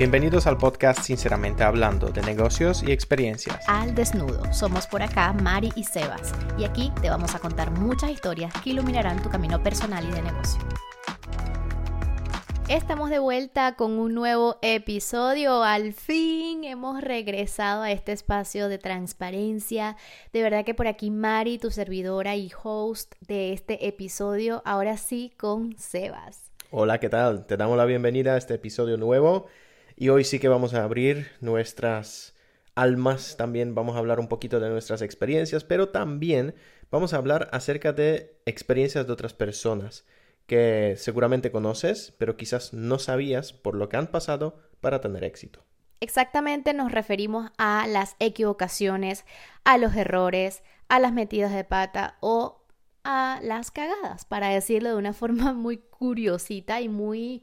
Bienvenidos al podcast Sinceramente Hablando de negocios y experiencias. Al desnudo. Somos por acá Mari y Sebas y aquí te vamos a contar muchas historias que iluminarán tu camino personal y de negocio. Estamos de vuelta con un nuevo episodio. Al fin hemos regresado a este espacio de transparencia. De verdad que por aquí Mari, tu servidora y host de este episodio, ahora sí con Sebas. Hola, ¿qué tal? Te damos la bienvenida a este episodio nuevo y hoy sí que vamos a abrir nuestras almas, también vamos a hablar un poquito de nuestras experiencias, pero también vamos a hablar acerca de experiencias de otras personas que seguramente conoces, pero quizás no sabías por lo que han pasado para tener éxito. Exactamente nos referimos a las equivocaciones, a los errores, a las metidas de pata o a las cagadas, para decirlo de una forma muy curiosita y muy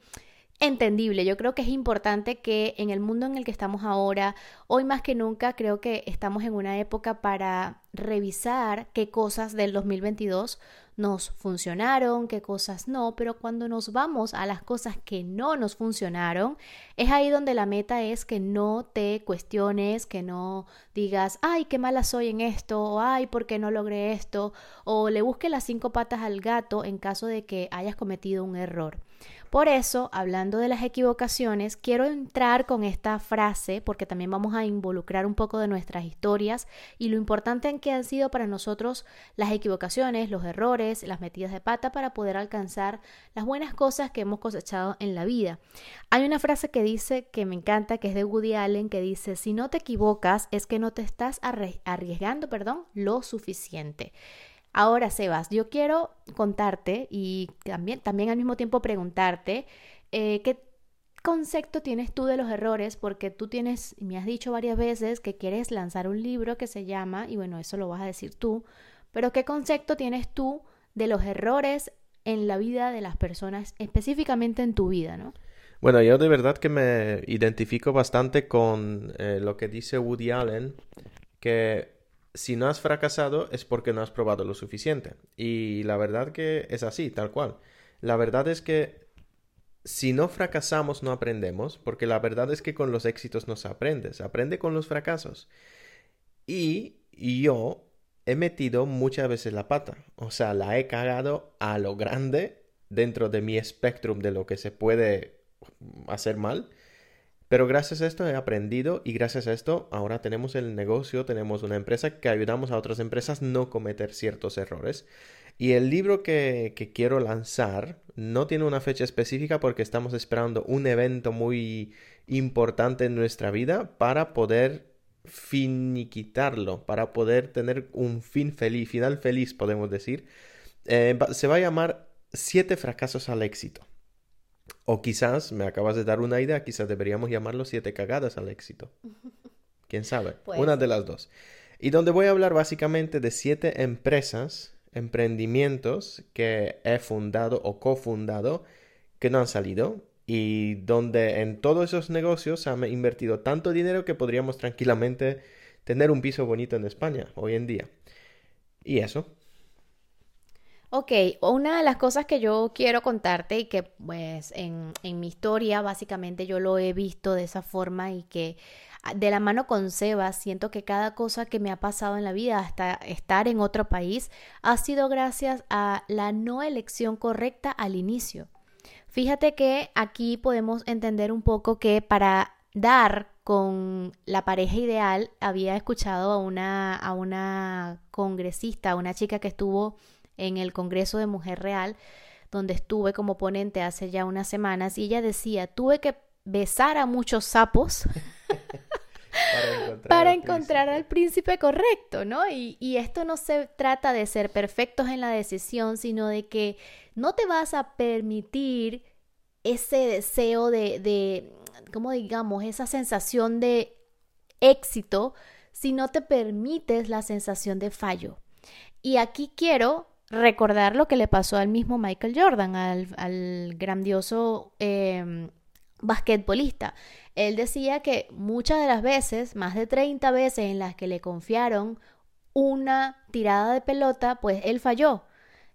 entendible. Yo creo que es importante que en el mundo en el que estamos ahora, hoy más que nunca, creo que estamos en una época para revisar qué cosas del 2022 nos funcionaron, qué cosas no, pero cuando nos vamos a las cosas que no nos funcionaron, es ahí donde la meta es que no te cuestiones, que no digas, ay, qué mala soy en esto, o ay, ¿por qué no logré esto? O le busque las cinco patas al gato en caso de que hayas cometido un error. Por eso, hablando de las equivocaciones, quiero entrar con esta frase porque también vamos a involucrar un poco de nuestras historias y lo importante en que han sido para nosotros las equivocaciones, los errores, las metidas de pata para poder alcanzar las buenas cosas que hemos cosechado en la vida. Hay una frase que dice que me encanta, que es de Woody Allen, que dice, si no te equivocas es que no te estás arriesgando, perdón, lo suficiente. Ahora, Sebas, yo quiero contarte y también, también al mismo tiempo preguntarte eh, qué concepto tienes tú de los errores, porque tú tienes, me has dicho varias veces que quieres lanzar un libro que se llama, y bueno, eso lo vas a decir tú, pero qué concepto tienes tú de los errores en la vida de las personas, específicamente en tu vida, ¿no? Bueno, yo de verdad que me identifico bastante con eh, lo que dice Woody Allen, que si no has fracasado es porque no has probado lo suficiente. Y la verdad que es así, tal cual. La verdad es que si no fracasamos no aprendemos, porque la verdad es que con los éxitos no se aprende, se aprende con los fracasos. Y yo he metido muchas veces la pata, o sea, la he cagado a lo grande dentro de mi espectrum de lo que se puede hacer mal pero gracias a esto he aprendido y gracias a esto ahora tenemos el negocio, tenemos una empresa que ayudamos a otras empresas no cometer ciertos errores. Y el libro que, quiero lanzar no tiene una fecha específica porque estamos esperando un evento muy importante en nuestra vida para poder finiquitarlo, para poder tener un fin feliz, final feliz podemos decir. Eh, se va a llamar Siete fracasos al éxito. O quizás, me acabas de dar una idea, quizás deberíamos llamarlo siete cagadas al éxito. ¿Quién sabe? una de las dos. Y donde voy a hablar básicamente de siete empresas, emprendimientos que he fundado o cofundado que no han salido y donde en todos esos negocios han invertido tanto dinero que podríamos tranquilamente tener un piso bonito en España hoy en día. Y eso. Ok, una de las cosas que yo quiero contarte y que pues en, en, mi historia básicamente yo lo he visto de esa forma y que ah, de la mano con Sebas siento que cada cosa que me ha pasado en la vida hasta estar en otro país ha sido gracias a la no elección correcta al inicio. Fíjate que aquí podemos entender un poco que para dar con la pareja ideal había escuchado a una, a una congresista, a una chica que estuvo en el Congreso de Mujer Real, donde estuve como ponente hace ya unas semanas, y ella decía, tuve que besar a muchos sapos para encontrar, al, príncipe. correcto, ¿no? Y, y, esto no se trata de ser perfectos en la decisión, sino de que no te vas a permitir ese deseo de, de ¿cómo digamos? Esa sensación de éxito si no te permites la sensación de fallo. Y aquí quiero recordar lo que le pasó al mismo Michael Jordan, al, grandioso eh, basquetbolista. Él decía que muchas de las veces, más de 30 veces en las que le confiaron una tirada de pelota, pues él falló.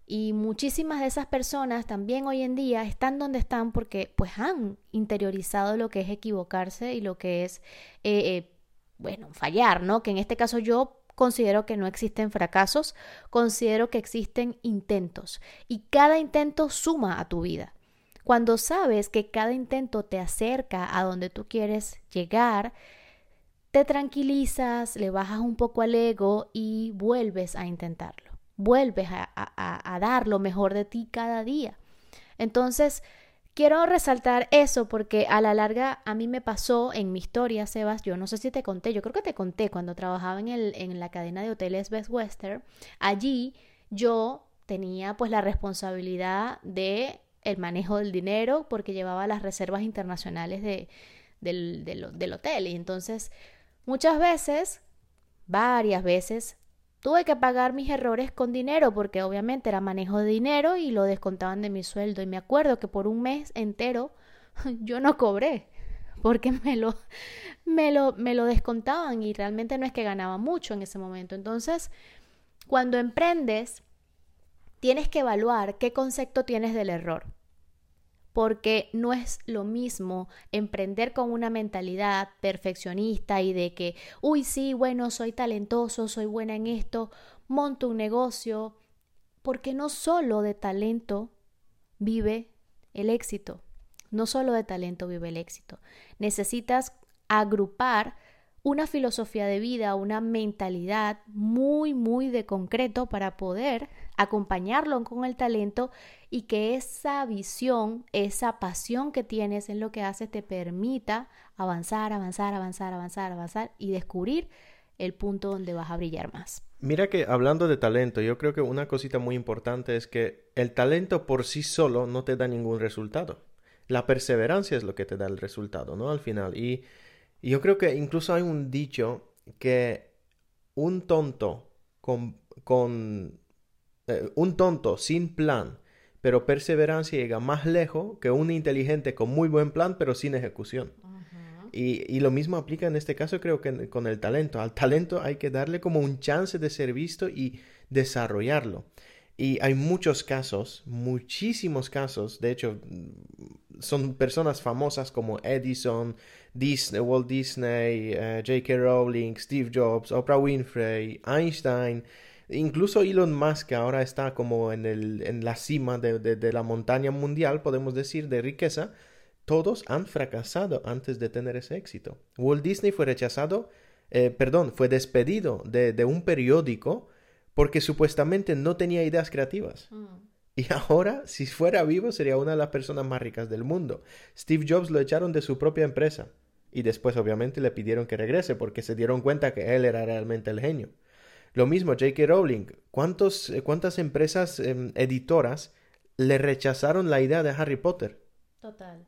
Y muchísimas de esas personas también hoy en día están donde están porque pues han interiorizado lo que es equivocarse y lo que es, eh, eh, bueno, fallar, ¿no? Que en este caso yo considero que no existen fracasos, considero que existen intentos y cada intento suma a tu vida. Cuando sabes que cada intento te acerca a donde tú quieres llegar, te tranquilizas, le bajas un poco al ego y vuelves a intentarlo. Vuelves a, dar lo mejor de ti cada día. Entonces, quiero resaltar eso porque a la larga a mí me pasó en mi historia, Sebas, yo no sé si te conté, yo creo que te conté cuando trabajaba en, el, en la cadena de hoteles Best Western, allí yo tenía pues la responsabilidad de el manejo del dinero porque llevaba las reservas internacionales de, del, del, hotel. Y entonces, muchas veces, varias veces, tuve que pagar mis errores con dinero porque obviamente era manejo de dinero y lo descontaban de mi sueldo. Y me acuerdo que por un mes entero yo no cobré porque me lo, me lo, me lo descontaban y realmente no es que ganaba mucho en ese momento. Entonces, cuando emprendes, tienes que evaluar qué concepto tienes del error. Porque no es lo mismo emprender con una mentalidad perfeccionista y de que, uy, sí, bueno, soy talentoso, soy buena en esto, monto un negocio, porque no solo de talento vive el éxito, no solo de talento vive el éxito. Necesitas agrupar una filosofía de vida, una mentalidad muy, muy de concreto para poder acompañarlo con el talento y que esa visión, esa pasión que tienes en lo que haces te permita avanzar, avanzar, avanzar, avanzar, avanzar y descubrir el punto donde vas a brillar más. Mira que hablando de talento, yo creo que una cosita muy importante es que el talento por sí solo no te da ningún resultado. La perseverancia es lo que te da el resultado, ¿no? Al final. Y yo creo que incluso hay un dicho que un tonto con, con eh, un tonto sin plan, pero perseverancia llega más lejos que un inteligente con muy buen plan, pero sin ejecución. y, y, lo mismo aplica en este caso, creo que con el talento. Al talento hay que darle como un chance de ser visto y desarrollarlo. Y hay muchos casos, muchísimos casos, de hecho, son personas famosas como Edison, Disney, Walt Disney, eh, J.K. Rowling, Steve Jobs, Oprah Winfrey, Einstein, incluso Elon Musk, que ahora está como en, el, en la cima de, de, la montaña mundial, podemos decir, de riqueza, todos han fracasado antes de tener ese éxito. Walt Disney fue rechazado, eh, perdón, fue despedido de, de, un periódico porque supuestamente no tenía ideas creativas. Mm. Y ahora, si fuera vivo, sería una de las personas más ricas del mundo. Steve Jobs lo echaron de su propia empresa. Y después obviamente le pidieron que regrese porque se dieron cuenta que él era realmente el genio. Lo mismo J.K. Rowling. ¿Cuántos, eh, ¿Cuántas empresas em, editoras le rechazaron la idea de Harry Potter? Total.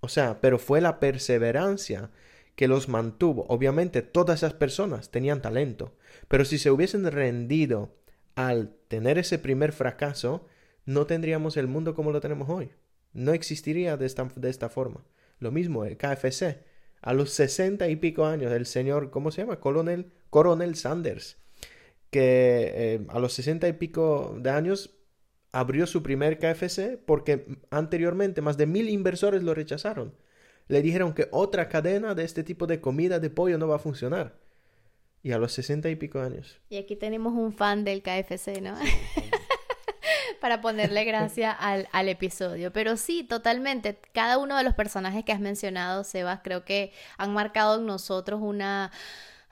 O sea, pero fue la perseverancia que los mantuvo. Obviamente todas esas personas tenían talento, pero si se hubiesen rendido al tener ese primer fracaso, no tendríamos el mundo como lo tenemos hoy. No existiría de esta, de esta forma. Lo mismo el KFC a los sesenta y pico años, el señor, ¿cómo se llama? Coronel, Coronel Sanders, que eh, a los sesenta y pico de años abrió su primer KFC porque anteriormente más de mil inversores lo rechazaron. Le dijeron que otra cadena de este tipo de comida de pollo no va a funcionar. Y a los sesenta y pico años. Y aquí tenemos un fan del KFC, ¿no? para ponerle gracia al, al, episodio. Pero sí, totalmente. Cada uno de los personajes que has mencionado, Sebas, creo que han marcado en nosotros una...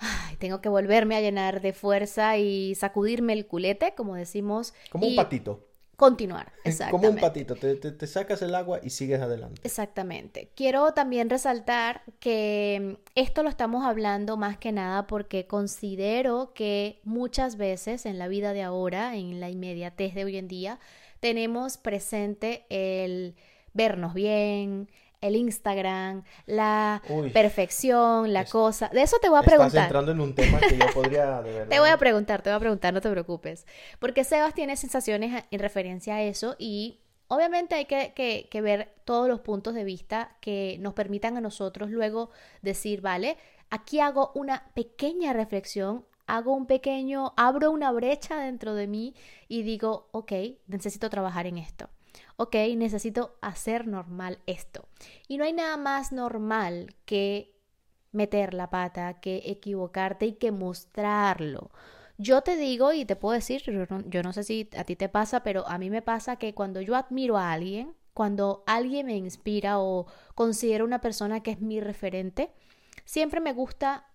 Ay, tengo que volverme a llenar de fuerza y sacudirme el culete, como decimos. Como un patito continuar. Exactamente. Como un patito, te, te, sacas el agua y sigues adelante. Exactamente. Quiero también resaltar que mm, esto lo estamos hablando más que nada porque considero que muchas veces en la vida de ahora, en la inmediatez de hoy en día, tenemos presente el vernos bien, el Instagram, la perfección, la cosa. De eso te voy a preguntar. Estás entrando en un tema que yo podría Te voy a preguntar, te voy a preguntar, no te preocupes. Porque Sebas tiene sensaciones en referencia a eso y obviamente hay que, que, que ver todos los puntos de vista que nos permitan a nosotros luego decir, vale, aquí hago una pequeña reflexión hago un pequeño, abro una brecha dentro de mí y digo, ok, necesito trabajar en esto. Ok, necesito hacer normal esto. Y no hay nada más normal que meter la pata, que equivocarte y que mostrarlo. Yo te digo y te puedo decir, yo no, sé si a ti te pasa, pero a mí me pasa que cuando yo admiro a alguien, cuando alguien me inspira o considero una persona que es mi referente, siempre me gusta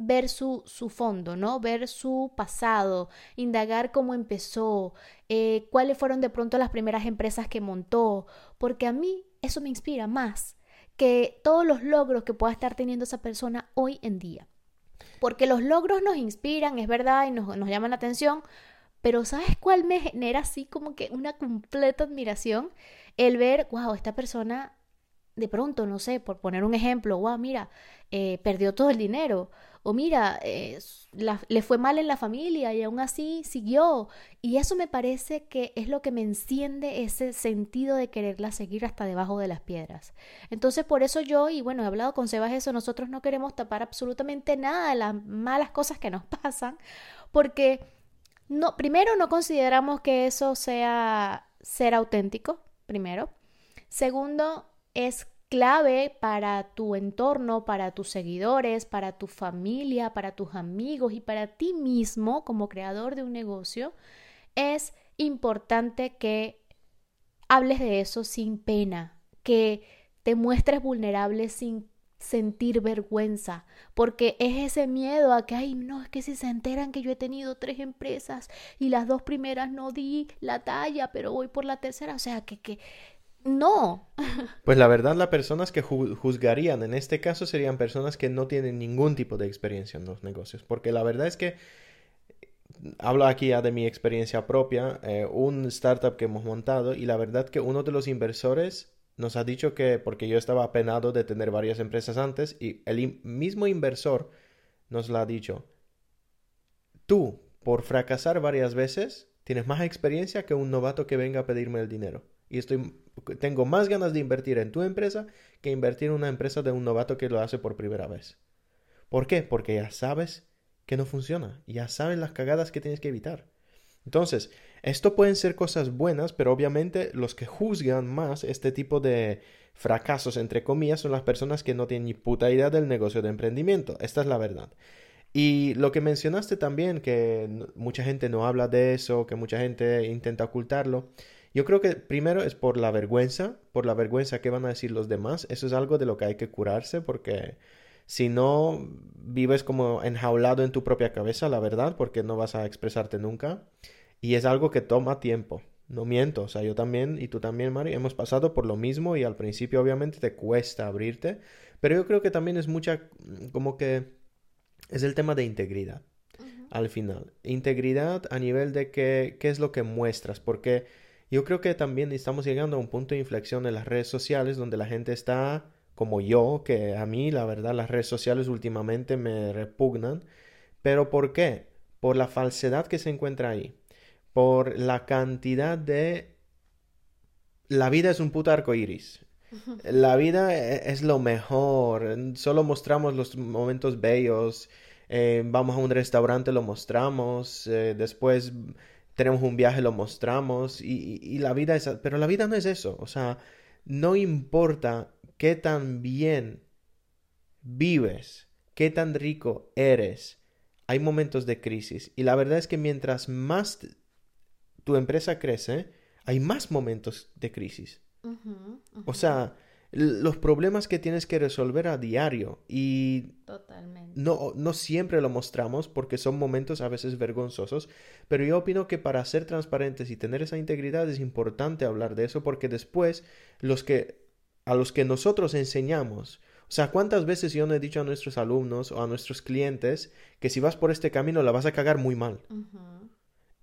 ver su, su, fondo, ¿no? Ver su pasado, indagar cómo empezó, eh, cuáles fueron de pronto las primeras empresas que montó, porque a mí eso me inspira más que todos los logros que pueda estar teniendo esa persona hoy en día. Porque los logros nos inspiran, es verdad, y nos, nos llaman la atención, pero ¿sabes cuál me genera así como que una completa admiración? El ver, wow, esta persona de pronto, no sé, por poner un ejemplo, wow, mira, eh, perdió todo el dinero, o mira, eh, le fue mal en la familia y aún así siguió. Y eso me parece que es lo que me enciende ese sentido de quererla seguir hasta debajo de las piedras. Entonces, por eso yo, y bueno, he hablado con Sebas eso, nosotros no queremos tapar absolutamente nada de las malas cosas que nos pasan, porque no, primero no consideramos que eso sea ser auténtico, primero. Segundo, es clave para tu entorno, para tus seguidores, para tu familia, para tus amigos y para ti mismo como creador de un negocio, es importante que hables de eso sin pena, que te muestres vulnerable sin sentir vergüenza, porque es ese miedo a que, ay, no, es que si se enteran que yo he tenido tres empresas y las dos primeras no di la talla, pero voy por la tercera, o sea, que, que no. Pues la verdad, las personas que juzgarían en este caso serían personas que no tienen ningún tipo de experiencia en los negocios. Porque la verdad es que, hablo aquí ya de mi experiencia propia, eh, un startup que hemos montado y la verdad que uno de los inversores nos ha dicho que, porque yo estaba apenado de tener varias empresas antes, y el mismo inversor nos lo ha dicho, tú, por fracasar varias veces, tienes más experiencia que un novato que venga a pedirme el dinero. Y estoy tengo más ganas de invertir en tu empresa que invertir en una empresa de un novato que lo hace por primera vez. ¿Por qué? Porque ya sabes que no funciona, ya sabes las cagadas que tienes que evitar. Entonces, esto pueden ser cosas buenas, pero obviamente los que juzgan más este tipo de fracasos, entre comillas, son las personas que no tienen ni puta idea del negocio de emprendimiento. Esta es la verdad. Y lo que mencionaste también, que mucha gente no habla de eso, que mucha gente intenta ocultarlo, yo creo que primero es por la vergüenza, por la vergüenza que van a decir los demás. Eso es algo de lo que hay que curarse porque si no vives como enjaulado en tu propia cabeza, la verdad, porque no vas a expresarte nunca. Y es algo que toma tiempo. No miento, o sea, yo también y tú también, Mari, hemos pasado por lo mismo y al principio obviamente te cuesta abrirte, pero yo creo que también es mucha, como que es el tema de integridad al final. Integridad a nivel de que, qué es lo que muestras, porque yo creo que también estamos llegando a un punto de inflexión en las redes sociales donde la gente está como yo, que a mí la verdad las redes sociales últimamente me repugnan. ¿Pero por qué? Por la falsedad que se encuentra ahí. Por la cantidad de... La vida es un puto arco iris. La vida e-, es lo mejor. Solo mostramos los momentos bellos. Eh, vamos a un restaurante, lo mostramos. Eh, después tenemos un viaje, lo mostramos y, la vida es... Pero la vida no es eso, o sea, no importa qué tan bien vives, qué tan rico eres, hay momentos de crisis y la verdad es que mientras más tu empresa crece, hay más momentos de crisis. O sea, los problemas que tienes que resolver a diario y Totalmente. No, no siempre lo mostramos porque son momentos a veces vergonzosos, pero yo opino que para ser transparentes y tener esa integridad es importante hablar de eso porque después los que a los que nosotros enseñamos, o sea, ¿cuántas veces yo no he dicho a nuestros alumnos o a nuestros clientes que si vas por este camino la vas a cagar muy mal?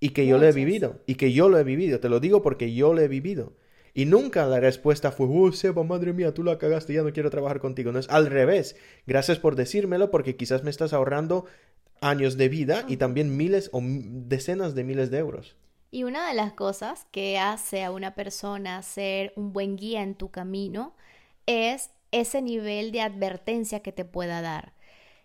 Y que yo lo he vivido, y que yo lo he vivido, te lo digo porque yo lo he vivido. Y nunca la respuesta fue, oh, Seba, madre mía, tú la cagaste, ya no quiero trabajar contigo. No es al revés. Gracias por decírmelo porque quizás me estás ahorrando años de vida y también miles o decenas de miles de euros. Y una de las cosas que hace a una persona ser un buen guía en tu camino es ese nivel de advertencia que te pueda dar.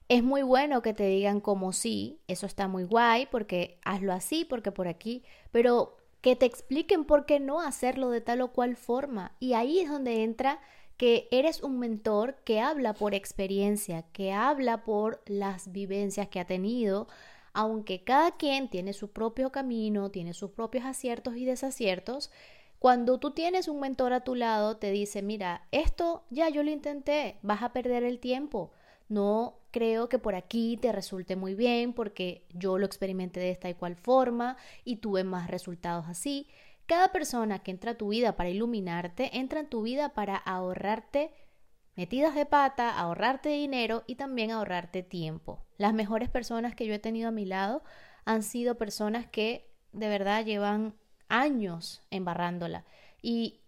Es muy bueno que te digan como sí, eso está muy guay, porque hazlo así, porque por aquí, pero que te expliquen por qué no hacerlo de tal o cual forma. Y ahí es donde entra que eres un mentor que habla por experiencia, que habla por las vivencias que ha tenido, aunque cada quien tiene su propio camino, tiene sus propios aciertos y desaciertos, cuando tú tienes un mentor a tu lado, te dice, mira, esto ya yo lo intenté, vas a perder el tiempo. No creo que por aquí te resulte muy bien porque yo lo experimenté de esta y cual forma y tuve más resultados así. Cada persona que entra a tu vida para iluminarte, entra en tu vida para ahorrarte metidas de pata, ahorrarte dinero y también ahorrarte tiempo. Las mejores personas que yo he tenido a mi lado han sido personas que de verdad llevan años embarrándola. Y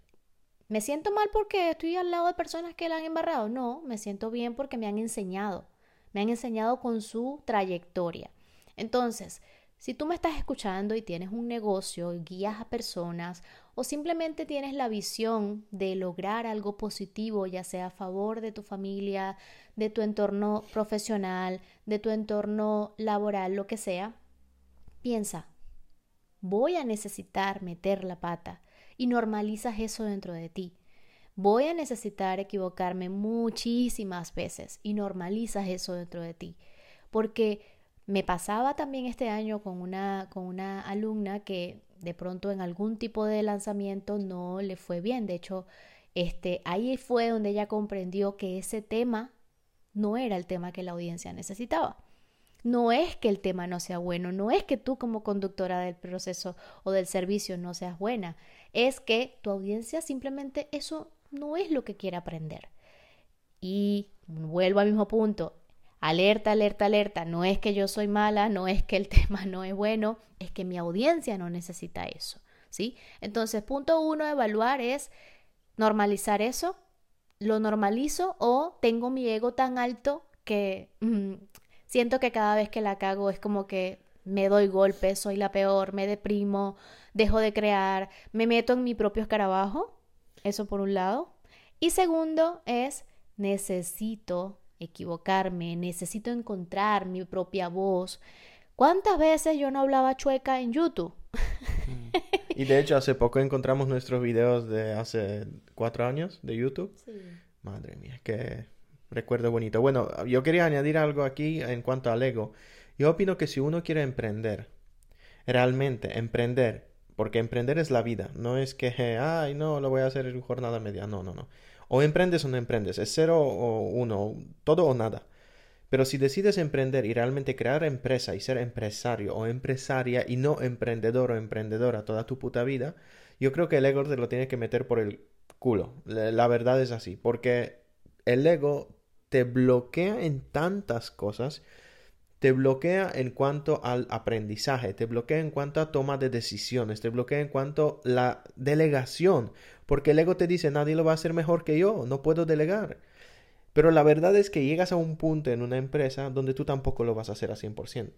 me siento mal porque estoy al lado de personas que la han embarrado. No, me siento bien porque me han enseñado. Me han enseñado con su trayectoria. Entonces, si tú me estás escuchando y tienes un negocio, guías a personas o simplemente tienes la visión de lograr algo positivo, ya sea a favor de tu familia, de tu entorno profesional, de tu entorno laboral, lo que sea, piensa, voy a necesitar meter la pata y normalizas eso dentro de ti. Voy a necesitar equivocarme muchísimas veces y normalizas eso dentro de ti. Porque me pasaba también este año con una, con una alumna que de pronto en algún tipo de lanzamiento no le fue bien. De hecho, este, ahí fue donde ella comprendió que ese tema no era el tema que la audiencia necesitaba. No es que el tema no sea bueno, no es que tú como conductora del proceso o del servicio no seas buena, es que tu audiencia simplemente eso no es lo que quiere aprender. Y vuelvo al mismo punto, alerta, alerta, alerta, no es que yo soy mala, no es que el tema no es bueno, es que mi audiencia no necesita eso, ¿sí? Entonces, punto uno, evaluar es normalizar eso, lo normalizo o tengo mi ego tan alto que mm, Siento que cada vez que la cago es como que me doy golpes, soy la peor, me deprimo, dejo de crear, me meto en mi propio escarabajo. Eso por un lado. Y segundo es, necesito equivocarme, necesito encontrar mi propia voz. ¿Cuántas veces yo no hablaba chueca en YouTube? Mm. Y de hecho, hace poco encontramos nuestros videos de hace cuatro años de YouTube. Sí. Madre mía, que recuerdo bonito. Bueno, yo quería añadir algo aquí en cuanto al ego. Yo opino que si uno quiere emprender, realmente emprender, porque emprender es la vida, no es que, ay, no, lo voy a hacer en jornada media, no, no, no. O emprendes o no emprendes, es cero o uno, todo o nada. Pero si decides emprender y realmente crear empresa y ser empresario o empresaria y no emprendedor o emprendedora toda tu puta vida, yo creo que el ego te lo tiene que meter por el culo. La verdad es así, porque el ego te bloquea en tantas cosas. Te bloquea en cuanto al aprendizaje, te bloquea en cuanto a toma de decisiones, te bloquea en cuanto a la delegación, porque el ego te dice nadie lo va a hacer mejor que yo, no puedo delegar. Pero la verdad es que llegas a un punto en una empresa donde tú tampoco lo vas a hacer a 100%.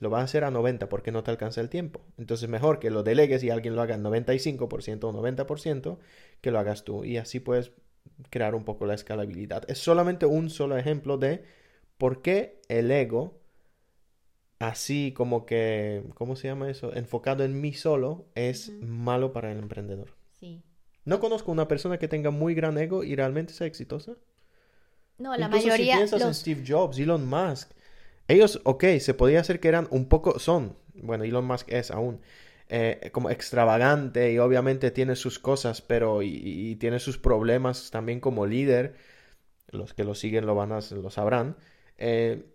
Lo vas a hacer a 90% porque no te alcanza el tiempo. Entonces mejor que lo delegues y alguien lo haga en 95% o 90% que lo hagas tú. Y así puedes crear un poco la escalabilidad. Es solamente un solo ejemplo de por qué el ego, así como que, ¿cómo se llama eso? Enfocado en mí solo, es malo para el emprendedor. Sí. No conozco una persona que tenga muy gran ego y realmente sea exitosa. No, la mayoría. Si piensas en Steve Jobs, Elon Musk, ellos, ok, se podía hacer que eran un poco, son, bueno, Elon Musk es aún, eh, como extravagante y obviamente tiene sus cosas, pero y, tiene sus problemas también como líder. Los que lo siguen lo van a lo sabrán. Eh,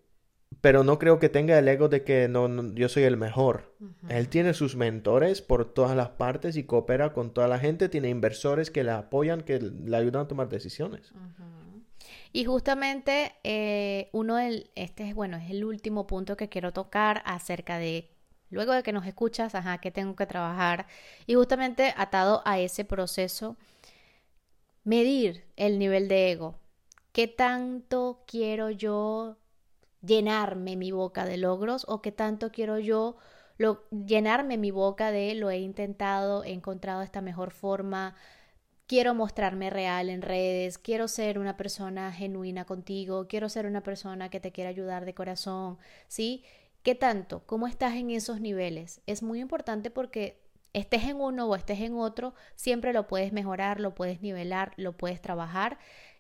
pero no creo que tenga el ego de que no, yo soy el mejor. Él tiene sus mentores por todas las partes y coopera con toda la gente. Tiene inversores que le apoyan, que le ayudan a tomar decisiones. Y justamente eh, uno del, este es bueno, es el último punto que quiero tocar acerca de Luego de que nos escuchas, ajá, ¿qué tengo que trabajar? Y justamente atado a ese proceso, medir el nivel de ego. ¿Qué tanto quiero yo llenarme mi boca de logros o qué tanto quiero yo llenarme mi boca de lo he intentado, he encontrado esta mejor forma, quiero mostrarme real en redes, quiero ser una persona genuina contigo, quiero ser una persona que te quiera ayudar de corazón, ¿sí? ¿Qué tanto? ¿Cómo estás en esos niveles? Es muy importante porque estés en uno o estés en otro, siempre lo puedes mejorar, lo puedes nivelar, lo puedes trabajar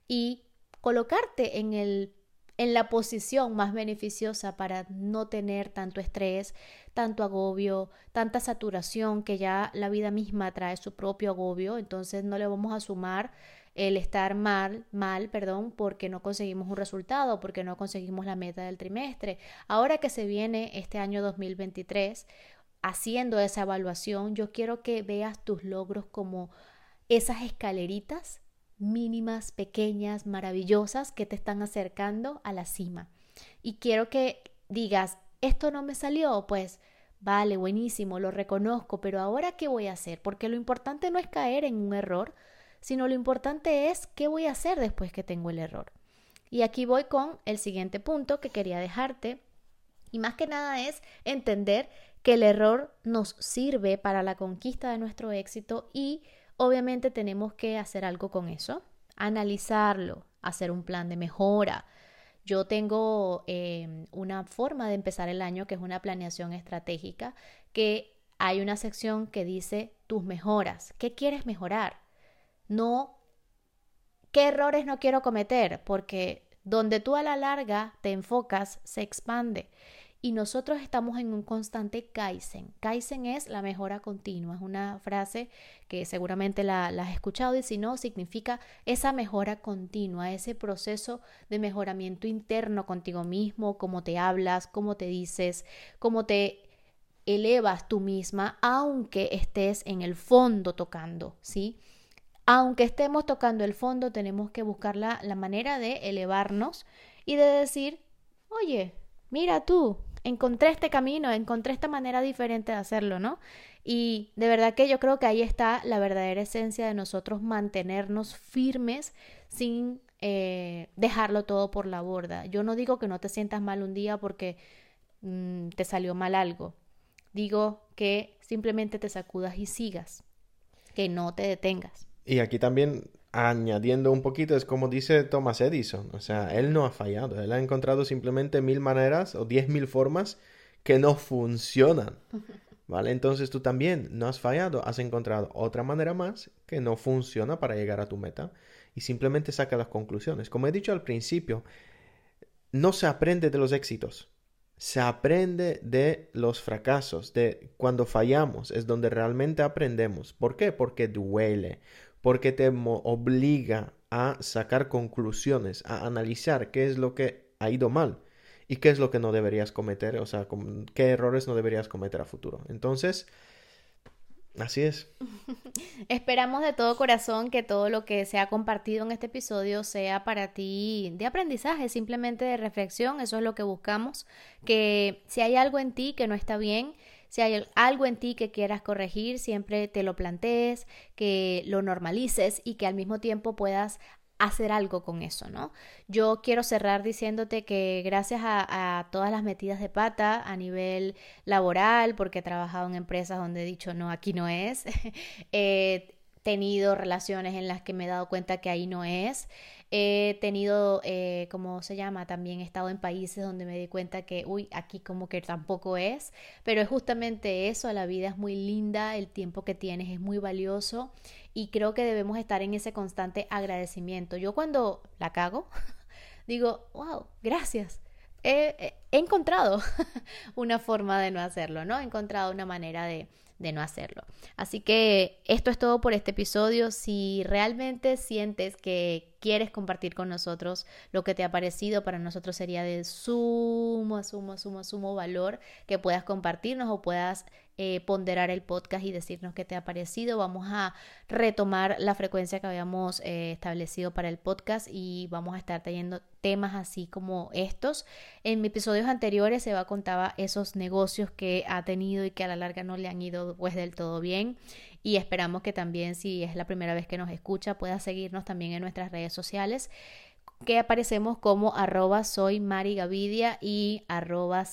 y colocarte en el en la posición más beneficiosa para no tener tanto estrés, tanto agobio, tanta saturación que ya la vida misma trae su propio agobio, entonces no le vamos a sumar el estar mal, mal, perdón, porque no conseguimos un resultado, porque no conseguimos la meta del trimestre. Ahora que se viene este año 2023, haciendo esa evaluación, yo quiero que veas tus logros como esas escaleritas mínimas, pequeñas, maravillosas que te están acercando a la cima. Y quiero que digas, esto no me salió, pues vale, buenísimo, lo reconozco, pero ahora qué voy a hacer? Porque lo importante no es caer en un error, sino lo importante es qué voy a hacer después que tengo el error. Y aquí voy con el siguiente punto que quería dejarte. Y más que nada es entender que el error nos sirve para la conquista de nuestro éxito y obviamente tenemos que hacer algo con eso, analizarlo, hacer un plan de mejora. Yo tengo em, una forma de empezar el año que es una planeación estratégica, que hay una sección que dice tus mejoras. ¿Qué quieres mejorar? No, ¿qué errores no quiero cometer? Porque donde tú a la larga te enfocas, se expande y nosotros estamos en un constante Kaizen. Kaizen es la mejora continua, es una frase que seguramente la, has escuchado y si no, significa esa mejora continua, ese proceso de mejoramiento interno contigo mismo, cómo te hablas, cómo te dices, cómo te elevas tú misma, aunque estés en el fondo tocando, ¿sí? Aunque estemos tocando el fondo, tenemos que buscar la, la manera de elevarnos y de decir, oye, mira tú, encontré este camino, encontré esta manera diferente de hacerlo, ¿no? Y de verdad que yo creo que ahí está la verdadera esencia de nosotros mantenernos firmes sin eh, dejarlo todo por la borda. Yo no digo que no te sientas mal un día porque mm, te salió mal algo. Digo que simplemente te sacudas y sigas, que no te detengas. Y aquí también añadiendo un poquito, es como dice Thomas Edison, o sea, él no ha fallado, él ha encontrado simplemente mil maneras o diez mil formas que no funcionan, ¿vale? Entonces tú también no has fallado, has encontrado otra manera más que no funciona para llegar a tu meta y simplemente saca las conclusiones. Como he dicho al principio, no se aprende de los éxitos, se aprende de los fracasos, de cuando fallamos, es donde realmente aprendemos. ¿Por qué? Porque duele, porque te obliga a sacar conclusiones, a analizar qué es lo que ha ido mal y qué es lo que no deberías cometer, o sea, qué errores no deberías cometer a futuro. Entonces, así es. Esperamos de todo corazón que todo lo que se ha compartido en este episodio sea para ti de aprendizaje, simplemente de reflexión, eso es lo que buscamos, que si hay algo en ti que no está bien, si hay algo en ti que quieras corregir, siempre te lo plantees, que lo normalices y que al mismo tiempo puedas hacer algo con eso, ¿no? Yo quiero cerrar diciéndote que gracias a, todas las metidas de pata a nivel laboral, porque he trabajado en empresas donde he dicho, no, aquí no es, he tenido relaciones en las que me he dado cuenta que ahí no es, He tenido, eh, ¿cómo se llama? También he estado en países donde me di cuenta que, uy, aquí como que tampoco es, pero es justamente eso, la vida es muy linda, el tiempo que tienes es muy valioso y creo que debemos estar en ese constante agradecimiento. Yo cuando la cago, digo, wow, gracias. He encontrado una forma de no hacerlo, ¿no? He encontrado una manera de, de no hacerlo. Así que esto es todo por este episodio. Si realmente sientes que quieres compartir con nosotros lo que te ha parecido, para nosotros sería de sumo, sumo, sumo, sumo valor que puedas compartirnos o puedas eh, ponderar el podcast y decirnos qué te ha parecido. Vamos a retomar la frecuencia que habíamos eh, establecido para el podcast y vamos a estar trayendo temas así como estos. En episodios anteriores se va contaba esos negocios que ha tenido y que a la larga no le han ido pues del todo bien y esperamos que también si es la primera vez que nos escucha pueda seguirnos también en nuestras redes sociales que aparecemos como arroba soy Mari Gavidia y arroba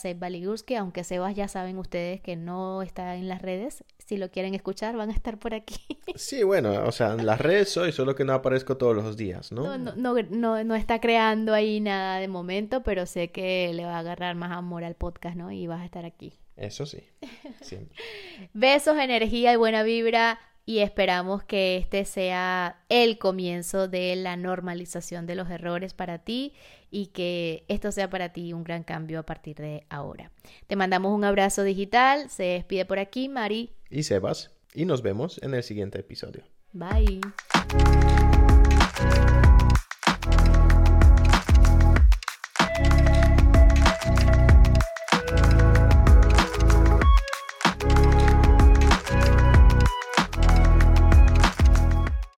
que aunque Sebas ya saben ustedes que no está en las redes, si lo quieren escuchar van a estar por aquí. Sí, bueno, o sea, en las redes soy, solo que no aparezco todos los días, ¿no? No, no, no, no, está creando ahí nada de momento, pero sé que le va a agarrar más amor al podcast, ¿no? Y vas a estar aquí. Eso sí, siempre. Besos, energía y buena vibra y esperamos que este sea el comienzo de la normalización de los errores para ti y que esto sea para ti un gran cambio a partir de ahora. Te mandamos un abrazo digital, se despide por aquí Mari y Sebas y nos vemos en el siguiente episodio. Bye.